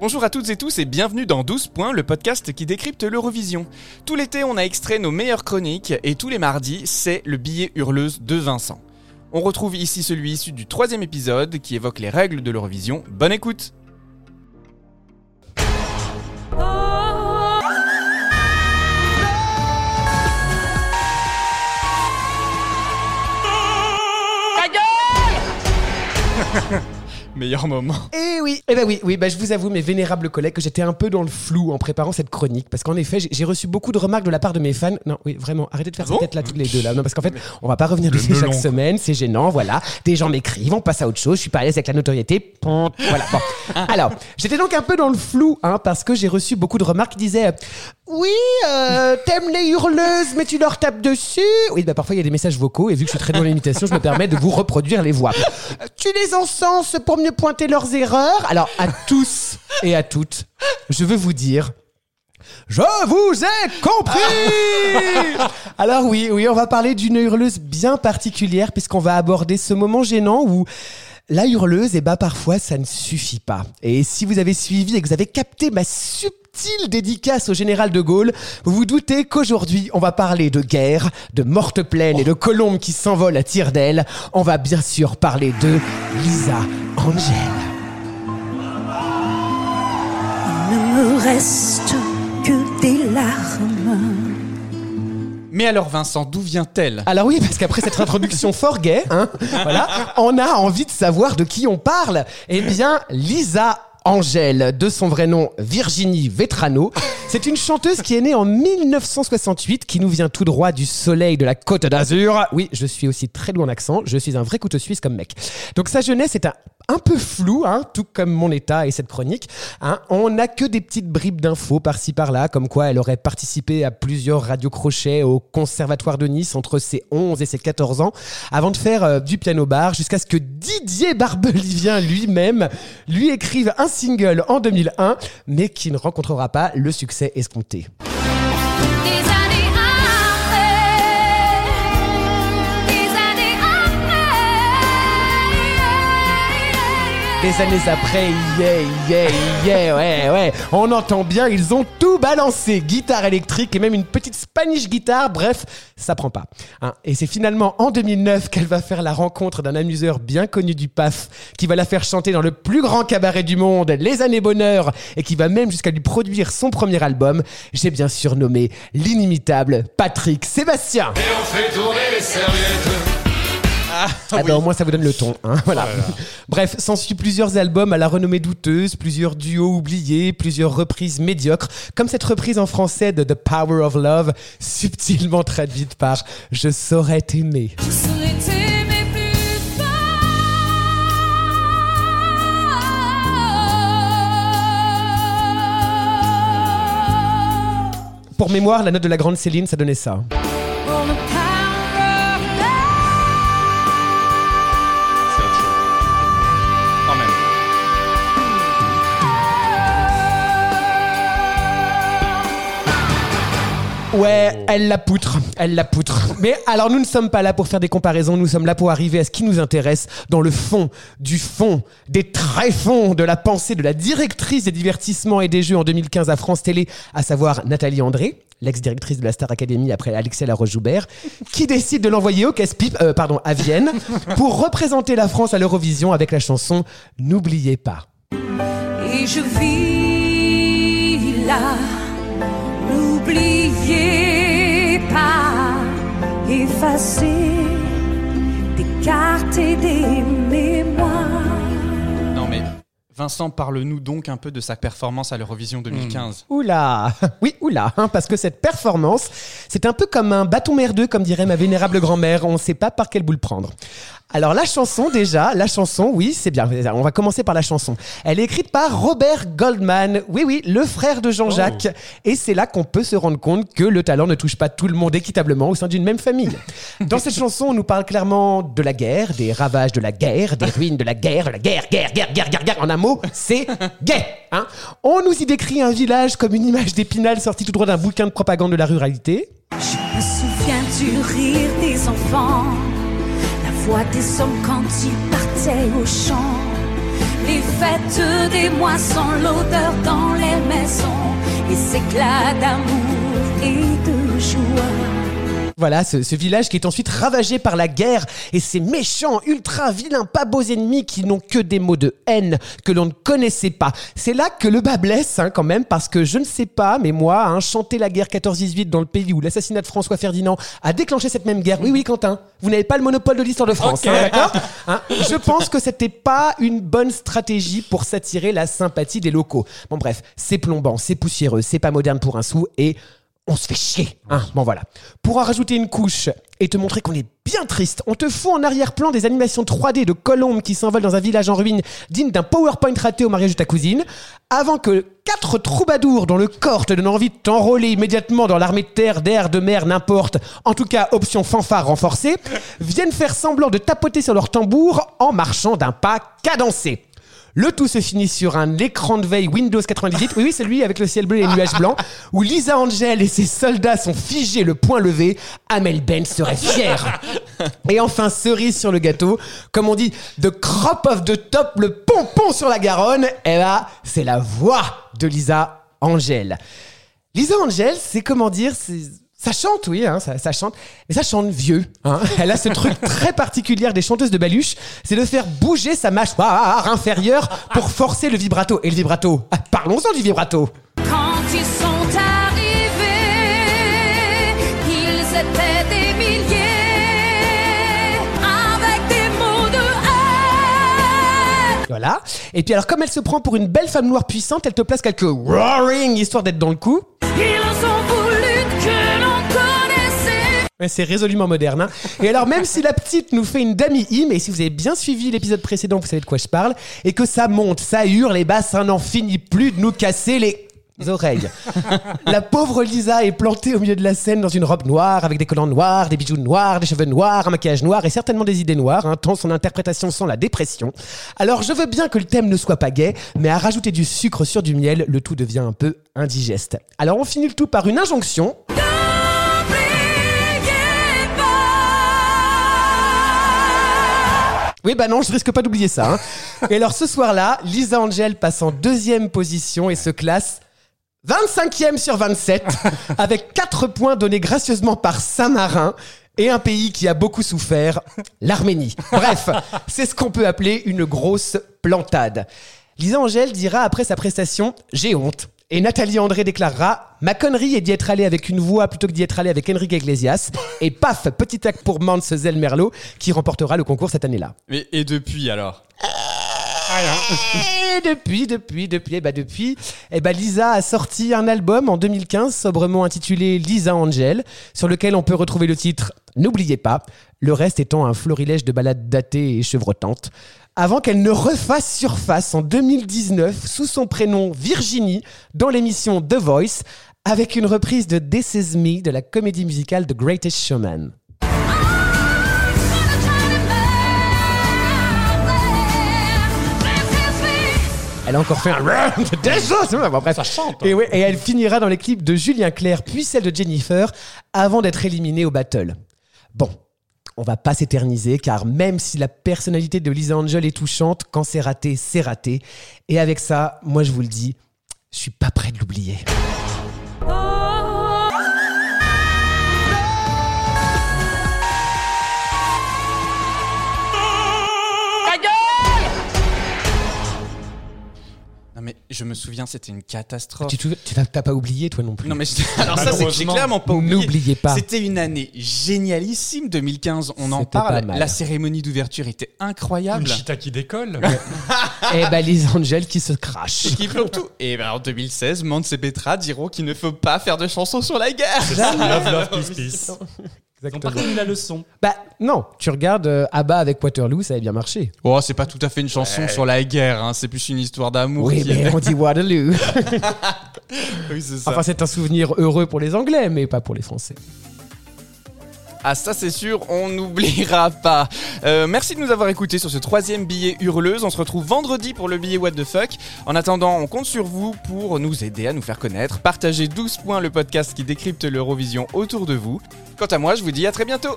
Bonjour à toutes et tous et bienvenue dans 12 points, le podcast qui décrypte l'Eurovision. Tout l'été, on a extrait nos meilleures chroniques et tous les mardis, c'est le billet hurleuse de Vincent. On retrouve ici celui issu du troisième épisode qui évoque les règles de l'Eurovision. Bonne écoute Meilleur moment. Eh oui, eh ben oui, oui, bah je vous avoue, mes vénérables collègues, que j'étais un peu dans le flou en préparant cette chronique, parce qu'en effet, j'ai- reçu beaucoup de remarques de la part de mes fans. Non, oui, vraiment, arrêtez de faire Ah bon cette tête là toutes les deux là. Non, parce qu'en fait, on va pas revenir dessus chaque semaine, c'est gênant, voilà. Des gens m'écrivent, on passe à autre chose, je suis pas à l'aise avec la notoriété. Voilà. Bon. Alors, j'étais donc un peu dans le flou, hein, parce que j'ai reçu beaucoup de remarques qui disaient. Oui, euh, t'aimes les hurleuses, mais tu leur tapes dessus. Oui, bah parfois il y a des messages vocaux, et vu que je suis très dans l'imitation, je me permets de vous reproduire les voix. Tu les encenses pour mieux pointer leurs erreurs. Alors, à tous et à toutes, je veux vous dire. Je vous ai compris Alors oui, oui, on va parler d'une hurleuse bien particulière puisqu'on va aborder ce moment gênant où la hurleuse, eh ben parfois ça ne suffit pas. Et si vous avez suivi et que vous avez capté ma subtile dédicace au général de Gaulle, vous vous doutez qu'aujourd'hui on va parler de guerre, de mortes plaines et de colombes qui s'envolent à tire d'aile. On va bien sûr parler de Lisa Angel. Il ne me reste que des larmes. Mais alors Vincent, d'où vient-elle? Alors oui, parce qu'après cette introduction fort gay, hein, voilà, on a envie de savoir de qui on parle. Eh bien, Lisa Angèle, de son vrai nom Virginie Vetrano. C'est une chanteuse qui est née en 1968, qui nous vient tout droit du soleil de la Côte d'Azur. Oui, je suis aussi très loin en accent, je suis un vrai couteau suisse comme mec. Donc sa jeunesse est un, un peu floue, hein, tout comme mon état et cette chronique. hein. On n'a que des petites bribes d'infos par-ci par-là, comme quoi elle aurait participé à plusieurs radiocrochets au Conservatoire de Nice entre ses 11 et ses 14 ans, avant de faire euh, du piano-bar, jusqu'à ce que Didier Barbelivien lui-même lui écrive un single en 2001, mais qui ne rencontrera pas le succès escompté. Des années après, yeah, yeah, yeah, ouais, ouais. On entend bien, ils ont tout balancé. Guitare électrique et même une petite Spanish guitare. Bref, ça prend pas. Hein. Et c'est finalement en 2009 qu'elle va faire la rencontre d'un amuseur bien connu du PAF qui va la faire chanter dans le plus grand cabaret du monde, Les Années Bonheur, et qui va même jusqu'à lui produire son premier album. J'ai bien surnommé l'inimitable Patrick Sébastien. Ah bah, au moins ça vous donne le ton. hein, voilà. Bref, s'ensuit plusieurs albums à la renommée douteuse, plusieurs duos oubliés, plusieurs reprises médiocres, comme cette reprise en français de The Power of Love, subtilement traduite par Je saurais t'aimer. Je plus fort. Pour mémoire, la note de la grande Céline, ça donnait ça. Ouais, elle la poutre, elle la poutre. Mais alors nous ne sommes pas là pour faire des comparaisons, nous sommes là pour arriver à ce qui nous intéresse dans le fond, du fond, des tréfonds de la pensée de la directrice des divertissements et des jeux en 2015 à France Télé, à savoir Nathalie André, l'ex-directrice de la Star Academy après Alexia Laroche-Joubert, qui décide de l'envoyer au casse-pipe, euh, pardon, à Vienne, pour représenter la France à l'Eurovision avec la chanson N'oubliez pas. Et je vis là, n'oubliez pas, effacer des cartes et des mémoires. Non mais Vincent, parle-nous donc un peu de sa performance à l'Eurovision 2015. Oula Oui, oula hein, Parce que cette performance, c'est un peu comme un bâton merdeux, comme dirait ma vénérable grand-mère. On ne sait pas par quelle boule prendre. Alors la chanson déjà, la chanson, oui, c'est bien. On va commencer par la chanson. Elle est écrite par Robert Goldman, oui, oui, le frère de Jean-Jacques. Et c'est là qu'on peut se rendre compte que le talent ne touche pas tout le monde équitablement au sein d'une même famille. Dans cette chanson, on nous parle clairement de la guerre, des ravages de la guerre, des ruines de la guerre, de la guerre, guerre, guerre, guerre, guerre, guerre. En un mot, c'est gay. Hein on nous y décrit un village comme une image d'épinal sortie tout droit d'un bouquin de propagande de la ruralité. Je me souviens du rire des enfants, des hommes quand ils partaient au champ. les fêtes des moissons, l'odeur dans les maisons, les éclats d'amour et de joie. Voilà, ce, ce village qui est ensuite ravagé par la guerre et ces méchants, ultra vilains, pas beaux ennemis qui n'ont que des mots de haine que l'on ne connaissait pas. C'est là que le bas blesse hein, quand même parce que je ne sais pas, mais moi, hein, chanter la guerre 14-18 dans le pays où l'assassinat de François Ferdinand a déclenché cette même guerre. Oui, oui, Quentin, vous n'avez pas le monopole de l'histoire de France, hein, d'accord Hein, Je pense que c'était pas une bonne stratégie pour s'attirer la sympathie des locaux. Bon bref, c'est plombant, c'est poussiéreux, c'est pas moderne pour un sou et on se fait chier. Hein bon voilà. Pour en rajouter une couche et te montrer qu'on est bien triste, on te fout en arrière-plan des animations 3D de colombes qui s'envolent dans un village en ruine digne d'un PowerPoint raté au mariage de ta cousine, avant que quatre troubadours dont le corps te donne envie de t'enrôler immédiatement dans l'armée de terre, d'air, de mer, n'importe, en tout cas option fanfare renforcée, viennent faire semblant de tapoter sur leur tambour en marchant d'un pas cadencé. Le tout se finit sur un écran de veille Windows 98, oui, oui, celui avec le ciel bleu et les nuages blancs, où Lisa Angel et ses soldats sont figés le poing levé. Amel Ben serait fier. Et enfin, cerise sur le gâteau, comme on dit, the crop of the top, le pompon sur la Garonne, eh ben, c'est la voix de Lisa Angel. Lisa Angel, c'est comment dire, c'est... Ça chante, oui, hein, ça, ça chante, mais ça chante vieux. Hein. Elle a ce truc très particulier des chanteuses de baluche, c'est de faire bouger sa mâchoire inférieure pour forcer le vibrato. Et le vibrato, ah, parlons-en du vibrato. Quand ils sont arrivés, ils étaient des milliers, avec des mots de haine. Voilà. Et puis alors, comme elle se prend pour une belle femme noire puissante, elle te place quelques roaring histoire d'être dans le coup. C'est résolument moderne. hein. Et alors, même si la petite nous fait une dami hymne, et si vous avez bien suivi l'épisode précédent, vous savez de quoi je parle, et que ça monte, ça hurle, et bah, ça n'en finit plus de nous casser les oreilles. La pauvre Lisa est plantée au milieu de la scène dans une robe noire, avec des collants noirs, des bijoux noirs, des cheveux noirs, un maquillage noir et certainement des idées noires, hein, tant son interprétation sent la dépression. Alors, je veux bien que le thème ne soit pas gay, mais à rajouter du sucre sur du miel, le tout devient un peu indigeste. Alors, on finit le tout par une injonction. Oui, bah non, je risque pas d'oublier ça. hein. Et alors ce soir-là, Lisa Angel passe en deuxième position et se classe 25e sur 27, avec 4 points donnés gracieusement par Saint-Marin et un pays qui a beaucoup souffert, l'Arménie. Bref, c'est ce qu'on peut appeler une grosse plantade. Lisa Angel dira après sa prestation J'ai honte. Et Nathalie André déclarera Ma connerie est d'y être allée avec une voix plutôt que d'y être allée avec Enrique Iglesias. Et paf, petit acte pour Mance Merlot qui remportera le concours cette année-là. Mais, et depuis alors? Et depuis, depuis, depuis, eh ben depuis, eh ben Lisa a sorti un album en 2015 sobrement intitulé Lisa Angel, sur lequel on peut retrouver le titre N'oubliez pas, le reste étant un florilège de ballades datées et chevrotantes. Avant qu'elle ne refasse surface en 2019 sous son prénom Virginie dans l'émission The Voice, avec une reprise de This Is Me de la comédie musicale The Greatest Showman. Elle a encore fait un Bon, bref. Ça chante. Et, ouais, et elle finira dans les clips de Julien Clerc puis celle de Jennifer avant d'être éliminée au battle. Bon, on va pas s'éterniser car même si la personnalité de Lisa Angel est touchante, quand c'est raté, c'est raté. Et avec ça, moi je vous le dis, je suis pas prêt de l'oublier. Mais je me souviens, c'était une catastrophe. Tu t'as pas oublié toi non plus Non mais je- alors ça c'est j'ai Malheureusement. clairement pas oublié. N'oubliez pas. C'était une année génialissime 2015, on en C'était pas parle. mal. La cérémonie d'ouverture était incroyable. Une chita qui décolle. Eh ben Lisa Angel qui se crache. Et qui tout. Et ben en 2016, Mance et Petra diront qu'il ne faut pas faire de chansons sur la guerre. love, love, peace, peace. Ils ont pas Exactement. retenu la leçon. Bah non, tu regardes euh, Abba avec Waterloo, ça avait bien marché. Oh, c'est pas tout à fait une chanson sur la guerre, hein, c'est plus une histoire d'amour. Oui, qui mais est- on dit Waterloo. Oui, c'est ça. Enfin, c'est un souvenir heureux pour les Anglais, mais pas pour les Français. Ah ça c'est sûr, on n'oubliera pas. Euh, merci de nous avoir écoutés sur ce troisième billet hurleuse. On se retrouve vendredi pour le billet What the fuck. En attendant, on compte sur vous pour nous aider à nous faire connaître. Partagez 12 points le podcast qui décrypte l'Eurovision autour de vous. Quant à moi, je vous dis à très bientôt.